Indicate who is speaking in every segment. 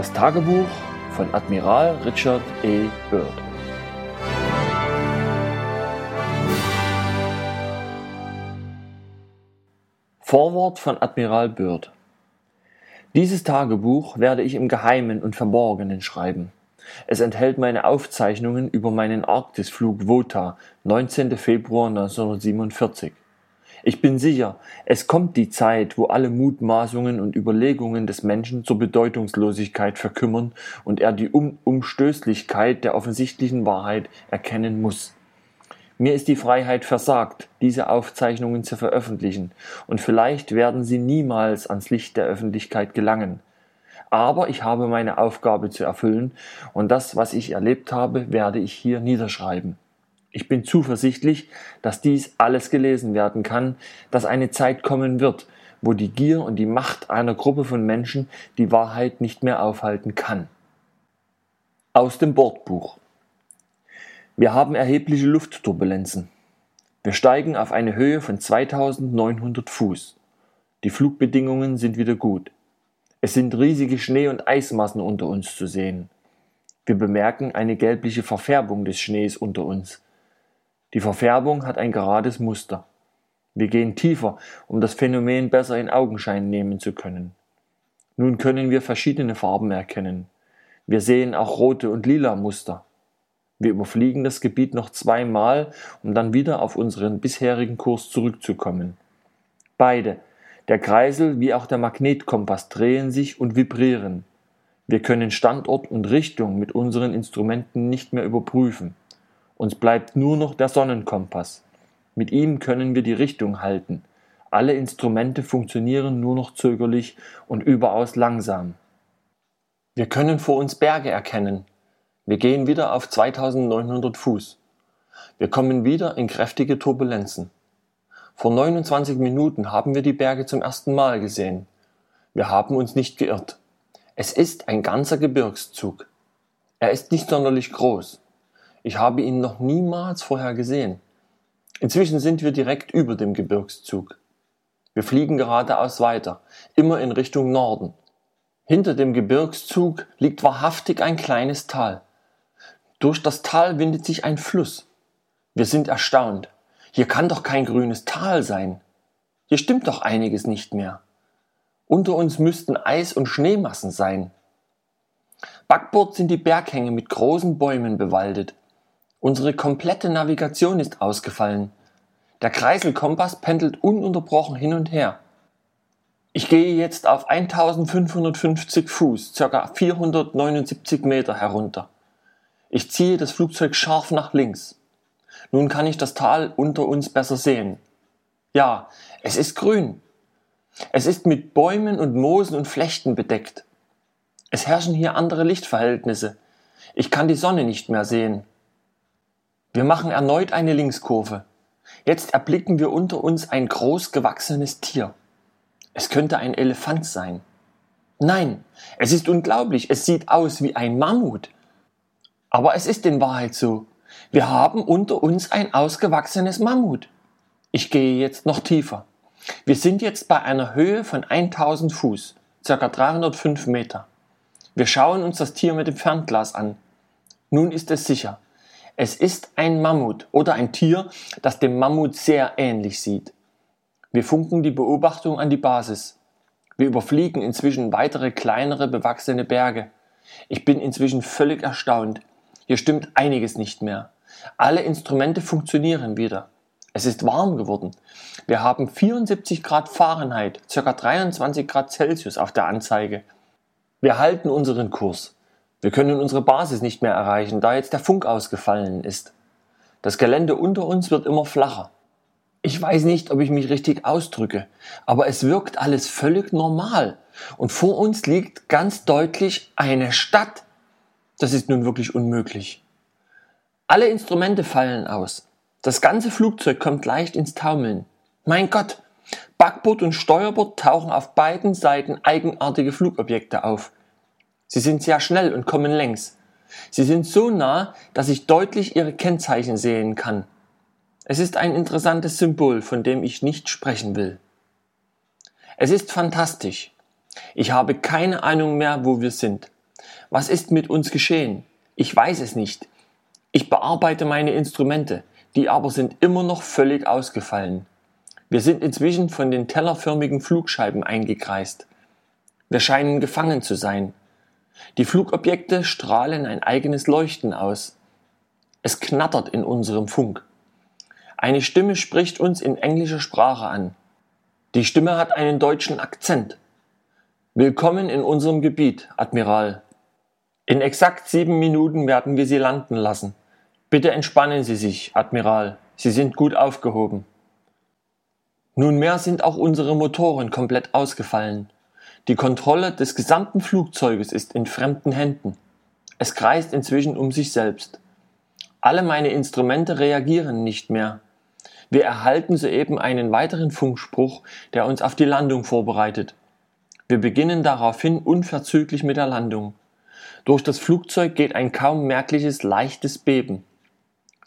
Speaker 1: Das Tagebuch von Admiral Richard E. Byrd. Vorwort von Admiral Byrd. Dieses Tagebuch werde ich im Geheimen und Verborgenen schreiben. Es enthält meine Aufzeichnungen über meinen Arktisflug WOTA, 19. Februar 1947. Ich bin sicher, es kommt die Zeit, wo alle Mutmaßungen und Überlegungen des Menschen zur Bedeutungslosigkeit verkümmern und er die um Umstößlichkeit der offensichtlichen Wahrheit erkennen muss. Mir ist die Freiheit versagt, diese Aufzeichnungen zu veröffentlichen, und vielleicht werden sie niemals ans Licht der Öffentlichkeit gelangen. Aber ich habe meine Aufgabe zu erfüllen, und das, was ich erlebt habe, werde ich hier niederschreiben. Ich bin zuversichtlich, dass dies alles gelesen werden kann, dass eine Zeit kommen wird, wo die Gier und die Macht einer Gruppe von Menschen die Wahrheit nicht mehr aufhalten kann. Aus dem Bordbuch. Wir haben erhebliche Luftturbulenzen. Wir steigen auf eine Höhe von 2900 Fuß. Die Flugbedingungen sind wieder gut. Es sind riesige Schnee- und Eismassen unter uns zu sehen. Wir bemerken eine gelbliche Verfärbung des Schnees unter uns. Die Verfärbung hat ein gerades Muster. Wir gehen tiefer, um das Phänomen besser in Augenschein nehmen zu können. Nun können wir verschiedene Farben erkennen. Wir sehen auch rote und lila Muster. Wir überfliegen das Gebiet noch zweimal, um dann wieder auf unseren bisherigen Kurs zurückzukommen. Beide, der Kreisel wie auch der Magnetkompass, drehen sich und vibrieren. Wir können Standort und Richtung mit unseren Instrumenten nicht mehr überprüfen. Uns bleibt nur noch der Sonnenkompass. Mit ihm können wir die Richtung halten. Alle Instrumente funktionieren nur noch zögerlich und überaus langsam. Wir können vor uns Berge erkennen. Wir gehen wieder auf 2900 Fuß. Wir kommen wieder in kräftige Turbulenzen. Vor 29 Minuten haben wir die Berge zum ersten Mal gesehen. Wir haben uns nicht geirrt. Es ist ein ganzer Gebirgszug. Er ist nicht sonderlich groß. Ich habe ihn noch niemals vorher gesehen. Inzwischen sind wir direkt über dem Gebirgszug. Wir fliegen geradeaus weiter, immer in Richtung Norden. Hinter dem Gebirgszug liegt wahrhaftig ein kleines Tal. Durch das Tal windet sich ein Fluss. Wir sind erstaunt. Hier kann doch kein grünes Tal sein. Hier stimmt doch einiges nicht mehr. Unter uns müssten Eis- und Schneemassen sein. Backbord sind die Berghänge mit großen Bäumen bewaldet. Unsere komplette Navigation ist ausgefallen. Der Kreiselkompass pendelt ununterbrochen hin und her. Ich gehe jetzt auf 1550 Fuß, ca. 479 Meter herunter. Ich ziehe das Flugzeug scharf nach links. Nun kann ich das Tal unter uns besser sehen. Ja, es ist grün. Es ist mit Bäumen und Moosen und Flechten bedeckt. Es herrschen hier andere Lichtverhältnisse. Ich kann die Sonne nicht mehr sehen. Wir machen erneut eine Linkskurve. Jetzt erblicken wir unter uns ein groß gewachsenes Tier. Es könnte ein Elefant sein. Nein, es ist unglaublich, es sieht aus wie ein Mammut. Aber es ist in Wahrheit so. Wir haben unter uns ein ausgewachsenes Mammut. Ich gehe jetzt noch tiefer. Wir sind jetzt bei einer Höhe von 1000 Fuß, ca. 305 Meter. Wir schauen uns das Tier mit dem Fernglas an. Nun ist es sicher. Es ist ein Mammut oder ein Tier, das dem Mammut sehr ähnlich sieht. Wir funken die Beobachtung an die Basis. Wir überfliegen inzwischen weitere kleinere bewachsene Berge. Ich bin inzwischen völlig erstaunt. Hier stimmt einiges nicht mehr. Alle Instrumente funktionieren wieder. Es ist warm geworden. Wir haben 74 Grad Fahrenheit, ca. 23 Grad Celsius auf der Anzeige. Wir halten unseren Kurs. Wir können unsere Basis nicht mehr erreichen, da jetzt der Funk ausgefallen ist. Das Gelände unter uns wird immer flacher. Ich weiß nicht, ob ich mich richtig ausdrücke, aber es wirkt alles völlig normal. Und vor uns liegt ganz deutlich eine Stadt. Das ist nun wirklich unmöglich. Alle Instrumente fallen aus. Das ganze Flugzeug kommt leicht ins Taumeln. Mein Gott! Backbord und Steuerbord tauchen auf beiden Seiten eigenartige Flugobjekte auf. Sie sind sehr schnell und kommen längs. Sie sind so nah, dass ich deutlich ihre Kennzeichen sehen kann. Es ist ein interessantes Symbol, von dem ich nicht sprechen will. Es ist fantastisch. Ich habe keine Ahnung mehr, wo wir sind. Was ist mit uns geschehen? Ich weiß es nicht. Ich bearbeite meine Instrumente, die aber sind immer noch völlig ausgefallen. Wir sind inzwischen von den tellerförmigen Flugscheiben eingekreist. Wir scheinen gefangen zu sein. Die Flugobjekte strahlen ein eigenes Leuchten aus. Es knattert in unserem Funk. Eine Stimme spricht uns in englischer Sprache an. Die Stimme hat einen deutschen Akzent. Willkommen in unserem Gebiet, Admiral. In exakt sieben Minuten werden wir Sie landen lassen. Bitte entspannen Sie sich, Admiral. Sie sind gut aufgehoben. Nunmehr sind auch unsere Motoren komplett ausgefallen. Die Kontrolle des gesamten Flugzeuges ist in fremden Händen. Es kreist inzwischen um sich selbst. Alle meine Instrumente reagieren nicht mehr. Wir erhalten soeben einen weiteren Funkspruch, der uns auf die Landung vorbereitet. Wir beginnen daraufhin unverzüglich mit der Landung. Durch das Flugzeug geht ein kaum merkliches leichtes Beben.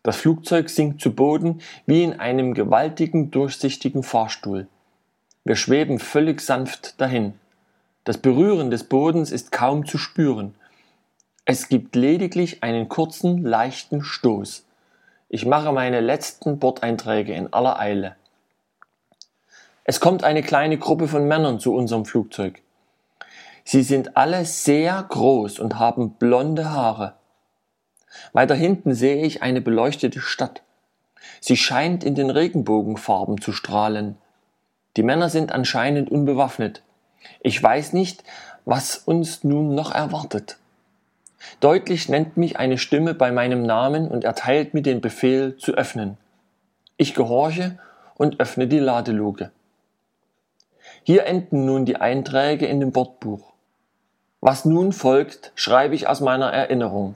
Speaker 1: Das Flugzeug sinkt zu Boden wie in einem gewaltigen durchsichtigen Fahrstuhl. Wir schweben völlig sanft dahin. Das Berühren des Bodens ist kaum zu spüren. Es gibt lediglich einen kurzen, leichten Stoß. Ich mache meine letzten Bordeinträge in aller Eile. Es kommt eine kleine Gruppe von Männern zu unserem Flugzeug. Sie sind alle sehr groß und haben blonde Haare. Weiter hinten sehe ich eine beleuchtete Stadt. Sie scheint in den Regenbogenfarben zu strahlen. Die Männer sind anscheinend unbewaffnet. Ich weiß nicht, was uns nun noch erwartet. Deutlich nennt mich eine Stimme bei meinem Namen und erteilt mir den Befehl zu öffnen. Ich gehorche und öffne die Ladeluke. Hier enden nun die Einträge in dem Bordbuch. Was nun folgt, schreibe ich aus meiner Erinnerung.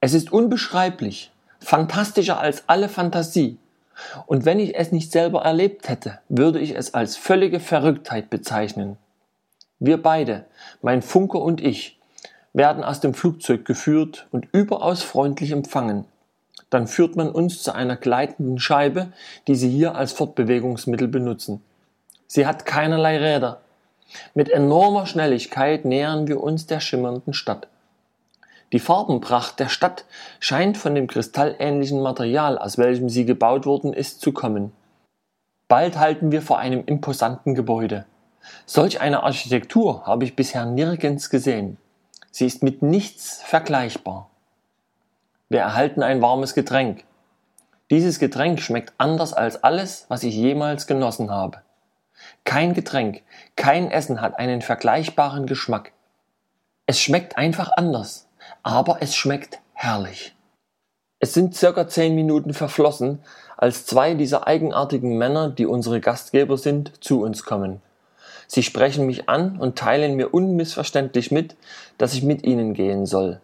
Speaker 1: Es ist unbeschreiblich, fantastischer als alle Fantasie. Und wenn ich es nicht selber erlebt hätte, würde ich es als völlige Verrücktheit bezeichnen. Wir beide, mein Funker und ich, werden aus dem Flugzeug geführt und überaus freundlich empfangen. Dann führt man uns zu einer gleitenden Scheibe, die Sie hier als Fortbewegungsmittel benutzen. Sie hat keinerlei Räder. Mit enormer Schnelligkeit nähern wir uns der schimmernden Stadt. Die Farbenpracht der Stadt scheint von dem kristallähnlichen Material, aus welchem sie gebaut worden ist, zu kommen. Bald halten wir vor einem imposanten Gebäude. Solch eine Architektur habe ich bisher nirgends gesehen. Sie ist mit nichts vergleichbar. Wir erhalten ein warmes Getränk. Dieses Getränk schmeckt anders als alles, was ich jemals genossen habe. Kein Getränk, kein Essen hat einen vergleichbaren Geschmack. Es schmeckt einfach anders, aber es schmeckt herrlich. Es sind circa zehn Minuten verflossen, als zwei dieser eigenartigen Männer, die unsere Gastgeber sind, zu uns kommen. Sie sprechen mich an und teilen mir unmissverständlich mit, dass ich mit ihnen gehen soll.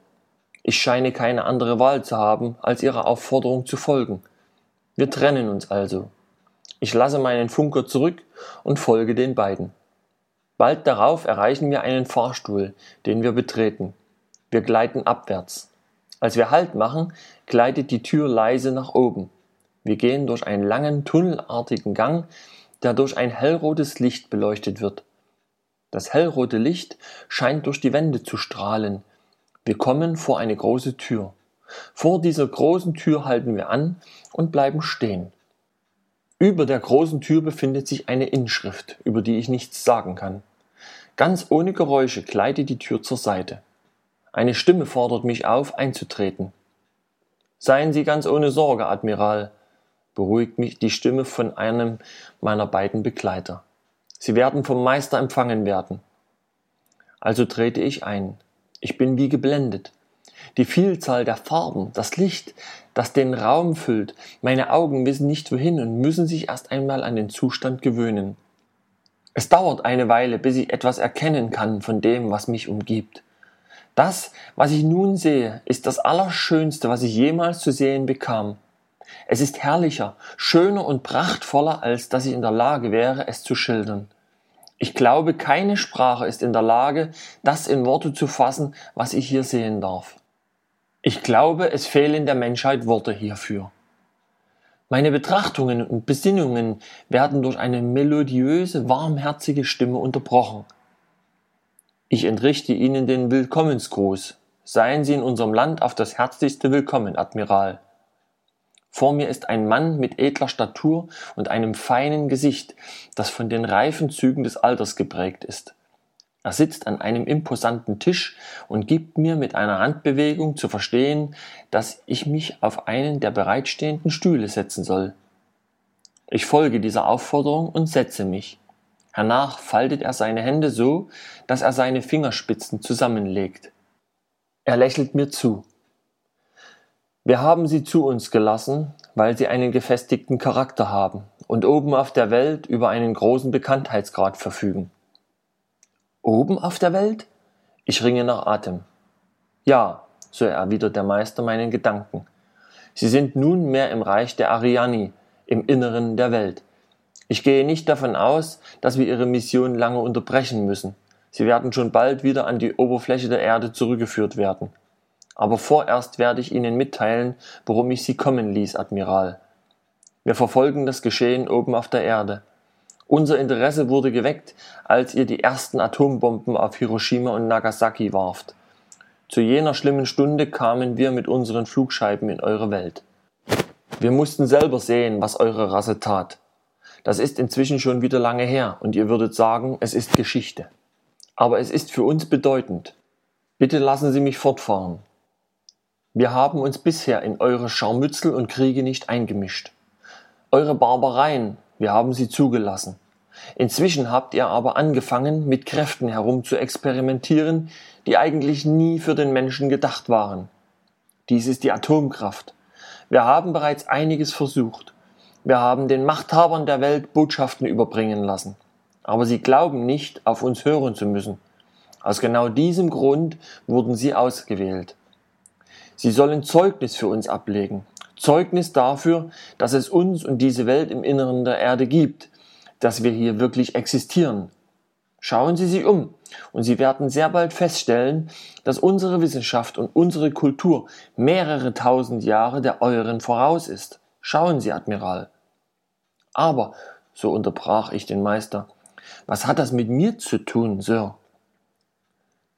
Speaker 1: Ich scheine keine andere Wahl zu haben, als ihrer Aufforderung zu folgen. Wir trennen uns also. Ich lasse meinen Funker zurück und folge den beiden. Bald darauf erreichen wir einen Fahrstuhl, den wir betreten. Wir gleiten abwärts. Als wir Halt machen, gleitet die Tür leise nach oben. Wir gehen durch einen langen tunnelartigen Gang, der durch ein hellrotes Licht beleuchtet wird. Das hellrote Licht scheint durch die Wände zu strahlen. Wir kommen vor eine große Tür. Vor dieser großen Tür halten wir an und bleiben stehen. Über der großen Tür befindet sich eine Inschrift, über die ich nichts sagen kann. Ganz ohne Geräusche gleitet die Tür zur Seite. Eine Stimme fordert mich auf, einzutreten. Seien Sie ganz ohne Sorge, Admiral, beruhigt mich die Stimme von einem meiner beiden Begleiter. Sie werden vom Meister empfangen werden. Also trete ich ein. Ich bin wie geblendet. Die Vielzahl der Farben, das Licht, das den Raum füllt, meine Augen wissen nicht wohin und müssen sich erst einmal an den Zustand gewöhnen. Es dauert eine Weile, bis ich etwas erkennen kann von dem, was mich umgibt. Das, was ich nun sehe, ist das Allerschönste, was ich jemals zu sehen bekam. Es ist herrlicher, schöner und prachtvoller, als dass ich in der Lage wäre, es zu schildern. Ich glaube, keine Sprache ist in der Lage, das in Worte zu fassen, was ich hier sehen darf. Ich glaube, es fehlen der Menschheit Worte hierfür. Meine Betrachtungen und Besinnungen werden durch eine melodiöse, warmherzige Stimme unterbrochen. Ich entrichte Ihnen den Willkommensgruß. Seien Sie in unserem Land auf das herzlichste willkommen, Admiral. Vor mir ist ein Mann mit edler Statur und einem feinen Gesicht, das von den reifen Zügen des Alters geprägt ist. Er sitzt an einem imposanten Tisch und gibt mir mit einer Handbewegung zu verstehen, dass ich mich auf einen der bereitstehenden Stühle setzen soll. Ich folge dieser Aufforderung und setze mich. Hernach faltet er seine Hände so, dass er seine Fingerspitzen zusammenlegt. Er lächelt mir zu. Wir haben sie zu uns gelassen, weil sie einen gefestigten Charakter haben und oben auf der Welt über einen großen Bekanntheitsgrad verfügen. Oben auf der Welt? Ich ringe nach Atem. Ja, so erwidert der Meister meinen Gedanken. Sie sind nunmehr im Reich der Ariani, im Inneren der Welt. Ich gehe nicht davon aus, dass wir ihre Mission lange unterbrechen müssen. Sie werden schon bald wieder an die Oberfläche der Erde zurückgeführt werden. Aber vorerst werde ich Ihnen mitteilen, worum ich Sie kommen ließ, Admiral. Wir verfolgen das Geschehen oben auf der Erde. Unser Interesse wurde geweckt, als ihr die ersten Atombomben auf Hiroshima und Nagasaki warft. Zu jener schlimmen Stunde kamen wir mit unseren Flugscheiben in eure Welt. Wir mussten selber sehen, was eure Rasse tat. Das ist inzwischen schon wieder lange her, und ihr würdet sagen, es ist Geschichte. Aber es ist für uns bedeutend. Bitte lassen Sie mich fortfahren. Wir haben uns bisher in eure Scharmützel und Kriege nicht eingemischt. Eure Barbareien, wir haben sie zugelassen. Inzwischen habt ihr aber angefangen, mit Kräften herum zu experimentieren, die eigentlich nie für den Menschen gedacht waren. Dies ist die Atomkraft. Wir haben bereits einiges versucht. Wir haben den Machthabern der Welt Botschaften überbringen lassen. Aber sie glauben nicht, auf uns hören zu müssen. Aus genau diesem Grund wurden sie ausgewählt. Sie sollen Zeugnis für uns ablegen. Zeugnis dafür, dass es uns und diese Welt im Inneren der Erde gibt, dass wir hier wirklich existieren. Schauen Sie sich um und Sie werden sehr bald feststellen, dass unsere Wissenschaft und unsere Kultur mehrere tausend Jahre der euren voraus ist. Schauen Sie, Admiral. Aber, so unterbrach ich den Meister, was hat das mit mir zu tun, Sir?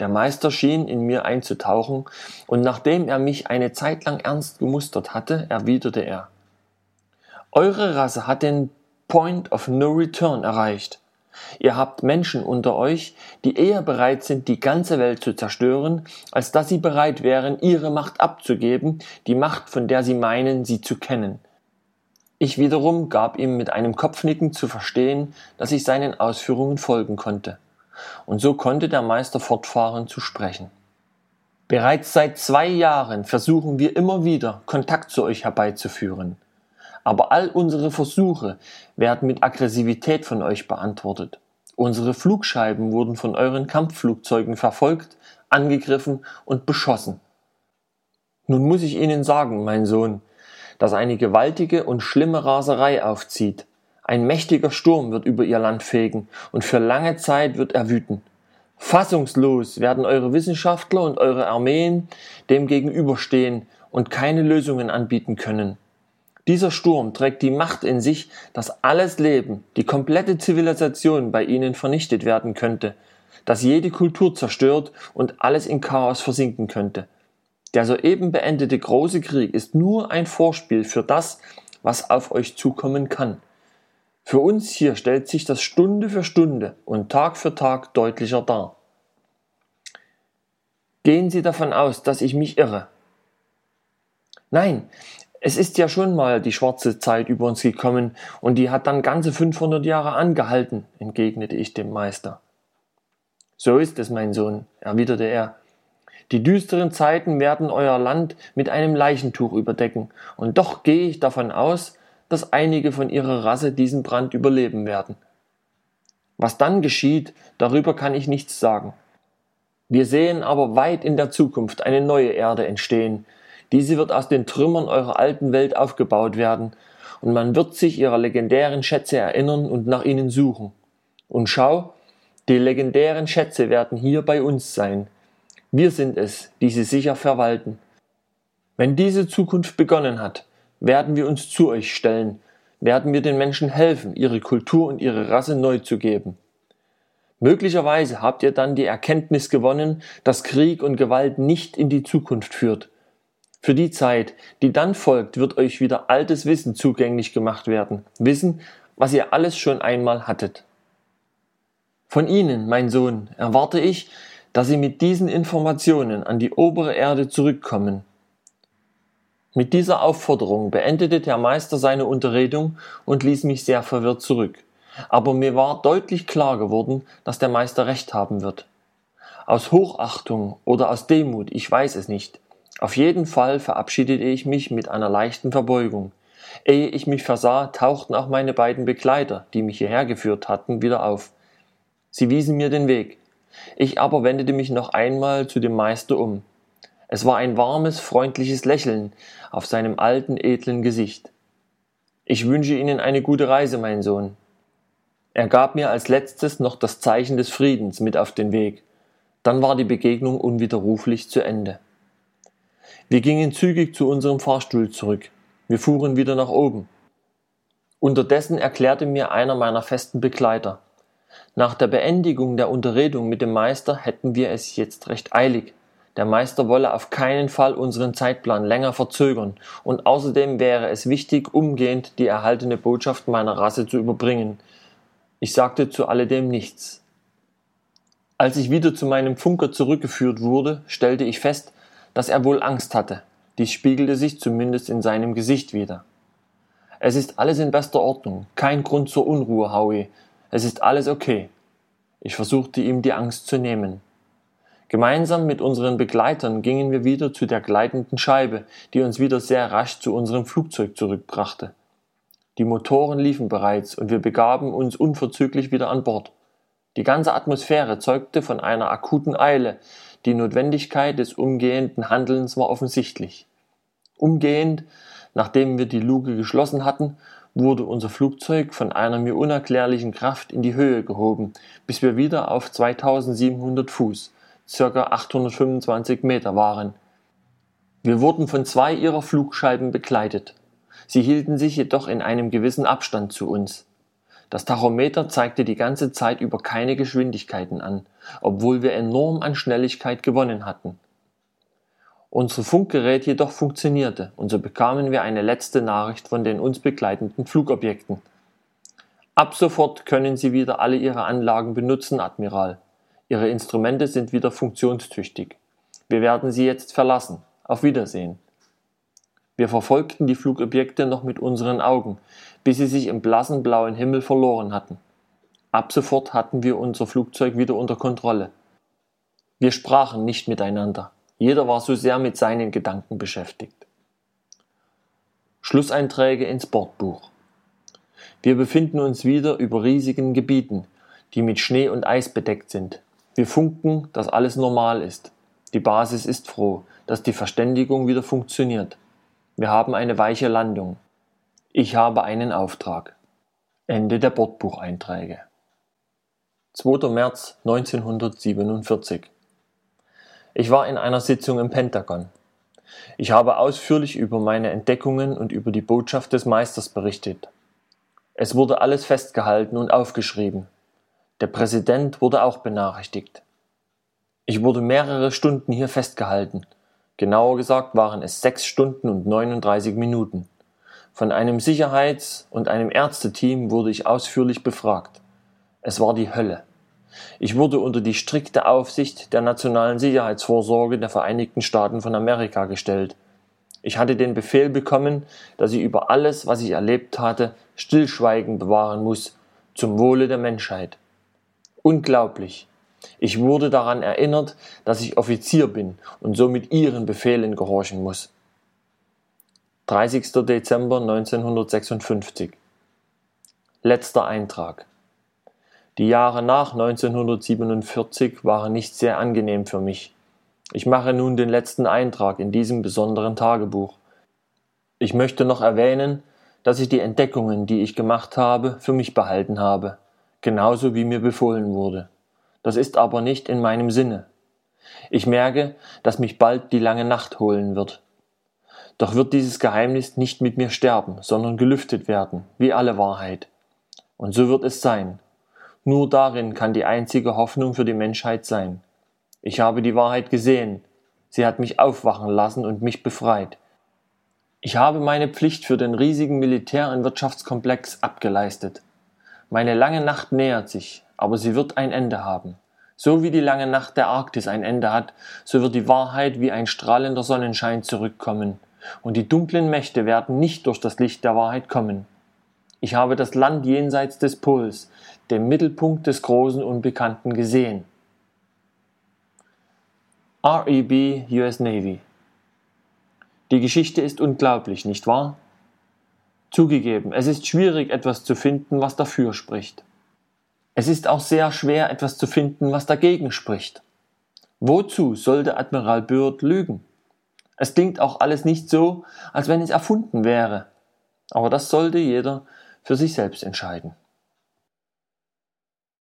Speaker 1: Der Meister schien in mir einzutauchen, und nachdem er mich eine Zeit lang ernst gemustert hatte, erwiderte er Eure Rasse hat den Point of No Return erreicht. Ihr habt Menschen unter euch, die eher bereit sind, die ganze Welt zu zerstören, als dass sie bereit wären, ihre Macht abzugeben, die Macht, von der sie meinen, sie zu kennen. Ich wiederum gab ihm mit einem Kopfnicken zu verstehen, dass ich seinen Ausführungen folgen konnte und so konnte der Meister fortfahren zu sprechen. Bereits seit zwei Jahren versuchen wir immer wieder, Kontakt zu euch herbeizuführen. Aber all unsere Versuche werden mit Aggressivität von euch beantwortet. Unsere Flugscheiben wurden von euren Kampfflugzeugen verfolgt, angegriffen und beschossen. Nun muss ich Ihnen sagen, mein Sohn, dass eine gewaltige und schlimme Raserei aufzieht, ein mächtiger Sturm wird über ihr Land fegen und für lange Zeit wird er wüten. Fassungslos werden eure Wissenschaftler und eure Armeen dem gegenüberstehen und keine Lösungen anbieten können. Dieser Sturm trägt die Macht in sich, dass alles Leben, die komplette Zivilisation bei ihnen vernichtet werden könnte, dass jede Kultur zerstört und alles in Chaos versinken könnte. Der soeben beendete große Krieg ist nur ein Vorspiel für das, was auf euch zukommen kann. Für uns hier stellt sich das Stunde für Stunde und Tag für Tag deutlicher dar. Gehen Sie davon aus, dass ich mich irre. Nein, es ist ja schon mal die schwarze Zeit über uns gekommen und die hat dann ganze 500 Jahre angehalten, entgegnete ich dem Meister. So ist es, mein Sohn, erwiderte er. Die düsteren Zeiten werden euer Land mit einem Leichentuch überdecken, und doch gehe ich davon aus, dass einige von ihrer Rasse diesen Brand überleben werden. Was dann geschieht, darüber kann ich nichts sagen. Wir sehen aber weit in der Zukunft eine neue Erde entstehen. Diese wird aus den Trümmern eurer alten Welt aufgebaut werden, und man wird sich ihrer legendären Schätze erinnern und nach ihnen suchen. Und schau, die legendären Schätze werden hier bei uns sein. Wir sind es, die sie sicher verwalten. Wenn diese Zukunft begonnen hat, werden wir uns zu euch stellen, werden wir den Menschen helfen, ihre Kultur und ihre Rasse neu zu geben. Möglicherweise habt ihr dann die Erkenntnis gewonnen, dass Krieg und Gewalt nicht in die Zukunft führt. Für die Zeit, die dann folgt, wird euch wieder altes Wissen zugänglich gemacht werden. Wissen, was ihr alles schon einmal hattet. Von Ihnen, mein Sohn, erwarte ich, dass Sie mit diesen Informationen an die obere Erde zurückkommen. Mit dieser Aufforderung beendete der Meister seine Unterredung und ließ mich sehr verwirrt zurück. Aber mir war deutlich klar geworden, dass der Meister recht haben wird. Aus Hochachtung oder aus Demut, ich weiß es nicht. Auf jeden Fall verabschiedete ich mich mit einer leichten Verbeugung. Ehe ich mich versah, tauchten auch meine beiden Begleiter, die mich hierher geführt hatten, wieder auf. Sie wiesen mir den Weg. Ich aber wendete mich noch einmal zu dem Meister um. Es war ein warmes, freundliches Lächeln auf seinem alten, edlen Gesicht. Ich wünsche Ihnen eine gute Reise, mein Sohn. Er gab mir als letztes noch das Zeichen des Friedens mit auf den Weg. Dann war die Begegnung unwiderruflich zu Ende. Wir gingen zügig zu unserem Fahrstuhl zurück. Wir fuhren wieder nach oben. Unterdessen erklärte mir einer meiner festen Begleiter, nach der Beendigung der Unterredung mit dem Meister hätten wir es jetzt recht eilig. Der Meister wolle auf keinen Fall unseren Zeitplan länger verzögern, und außerdem wäre es wichtig, umgehend die erhaltene Botschaft meiner Rasse zu überbringen. Ich sagte zu alledem nichts. Als ich wieder zu meinem Funker zurückgeführt wurde, stellte ich fest, dass er wohl Angst hatte. Dies spiegelte sich zumindest in seinem Gesicht wieder. Es ist alles in bester Ordnung, kein Grund zur Unruhe, Howie, es ist alles okay. Ich versuchte ihm die Angst zu nehmen. Gemeinsam mit unseren Begleitern gingen wir wieder zu der gleitenden Scheibe, die uns wieder sehr rasch zu unserem Flugzeug zurückbrachte. Die Motoren liefen bereits und wir begaben uns unverzüglich wieder an Bord. Die ganze Atmosphäre zeugte von einer akuten Eile, die Notwendigkeit des umgehenden Handelns war offensichtlich. Umgehend, nachdem wir die Luke geschlossen hatten, wurde unser Flugzeug von einer mir unerklärlichen Kraft in die Höhe gehoben, bis wir wieder auf 2700 Fuß, circa 825 Meter waren. Wir wurden von zwei ihrer Flugscheiben begleitet. Sie hielten sich jedoch in einem gewissen Abstand zu uns. Das Tachometer zeigte die ganze Zeit über keine Geschwindigkeiten an, obwohl wir enorm an Schnelligkeit gewonnen hatten. Unser Funkgerät jedoch funktionierte, und so bekamen wir eine letzte Nachricht von den uns begleitenden Flugobjekten. Ab sofort können Sie wieder alle Ihre Anlagen benutzen, Admiral. Ihre Instrumente sind wieder funktionstüchtig. Wir werden Sie jetzt verlassen. Auf Wiedersehen. Wir verfolgten die Flugobjekte noch mit unseren Augen, bis sie sich im blassen blauen Himmel verloren hatten. Ab sofort hatten wir unser Flugzeug wieder unter Kontrolle. Wir sprachen nicht miteinander. Jeder war so sehr mit seinen Gedanken beschäftigt. Schlusseinträge ins Bordbuch. Wir befinden uns wieder über riesigen Gebieten, die mit Schnee und Eis bedeckt sind. Wir funken, dass alles normal ist. Die Basis ist froh, dass die Verständigung wieder funktioniert. Wir haben eine weiche Landung. Ich habe einen Auftrag. Ende der Bordbucheinträge. 2. März 1947 ich war in einer Sitzung im Pentagon. Ich habe ausführlich über meine Entdeckungen und über die Botschaft des Meisters berichtet. Es wurde alles festgehalten und aufgeschrieben. Der Präsident wurde auch benachrichtigt. Ich wurde mehrere Stunden hier festgehalten. Genauer gesagt waren es sechs Stunden und 39 Minuten. Von einem Sicherheits- und einem Ärzteteam wurde ich ausführlich befragt. Es war die Hölle. Ich wurde unter die strikte Aufsicht der nationalen Sicherheitsvorsorge der Vereinigten Staaten von Amerika gestellt. Ich hatte den Befehl bekommen, dass ich über alles, was ich erlebt hatte, Stillschweigen bewahren muss, zum Wohle der Menschheit. Unglaublich. Ich wurde daran erinnert, dass ich Offizier bin und somit ihren Befehlen gehorchen muss. 30. Dezember 1956 Letzter Eintrag die Jahre nach 1947 waren nicht sehr angenehm für mich. Ich mache nun den letzten Eintrag in diesem besonderen Tagebuch. Ich möchte noch erwähnen, dass ich die Entdeckungen, die ich gemacht habe, für mich behalten habe, genauso wie mir befohlen wurde. Das ist aber nicht in meinem Sinne. Ich merke, dass mich bald die lange Nacht holen wird. Doch wird dieses Geheimnis nicht mit mir sterben, sondern gelüftet werden, wie alle Wahrheit. Und so wird es sein, Nur darin kann die einzige Hoffnung für die Menschheit sein. Ich habe die Wahrheit gesehen. Sie hat mich aufwachen lassen und mich befreit. Ich habe meine Pflicht für den riesigen Militär- und Wirtschaftskomplex abgeleistet. Meine lange Nacht nähert sich, aber sie wird ein Ende haben. So wie die lange Nacht der Arktis ein Ende hat, so wird die Wahrheit wie ein strahlender Sonnenschein zurückkommen, und die dunklen Mächte werden nicht durch das Licht der Wahrheit kommen. Ich habe das Land jenseits des Pols, dem Mittelpunkt des großen Unbekannten, gesehen. REB US Navy Die Geschichte ist unglaublich, nicht wahr? Zugegeben, es ist schwierig, etwas zu finden, was dafür spricht. Es ist auch sehr schwer, etwas zu finden, was dagegen spricht. Wozu sollte Admiral Byrd lügen? Es klingt auch alles nicht so, als wenn es erfunden wäre. Aber das sollte jeder für sich selbst entscheiden.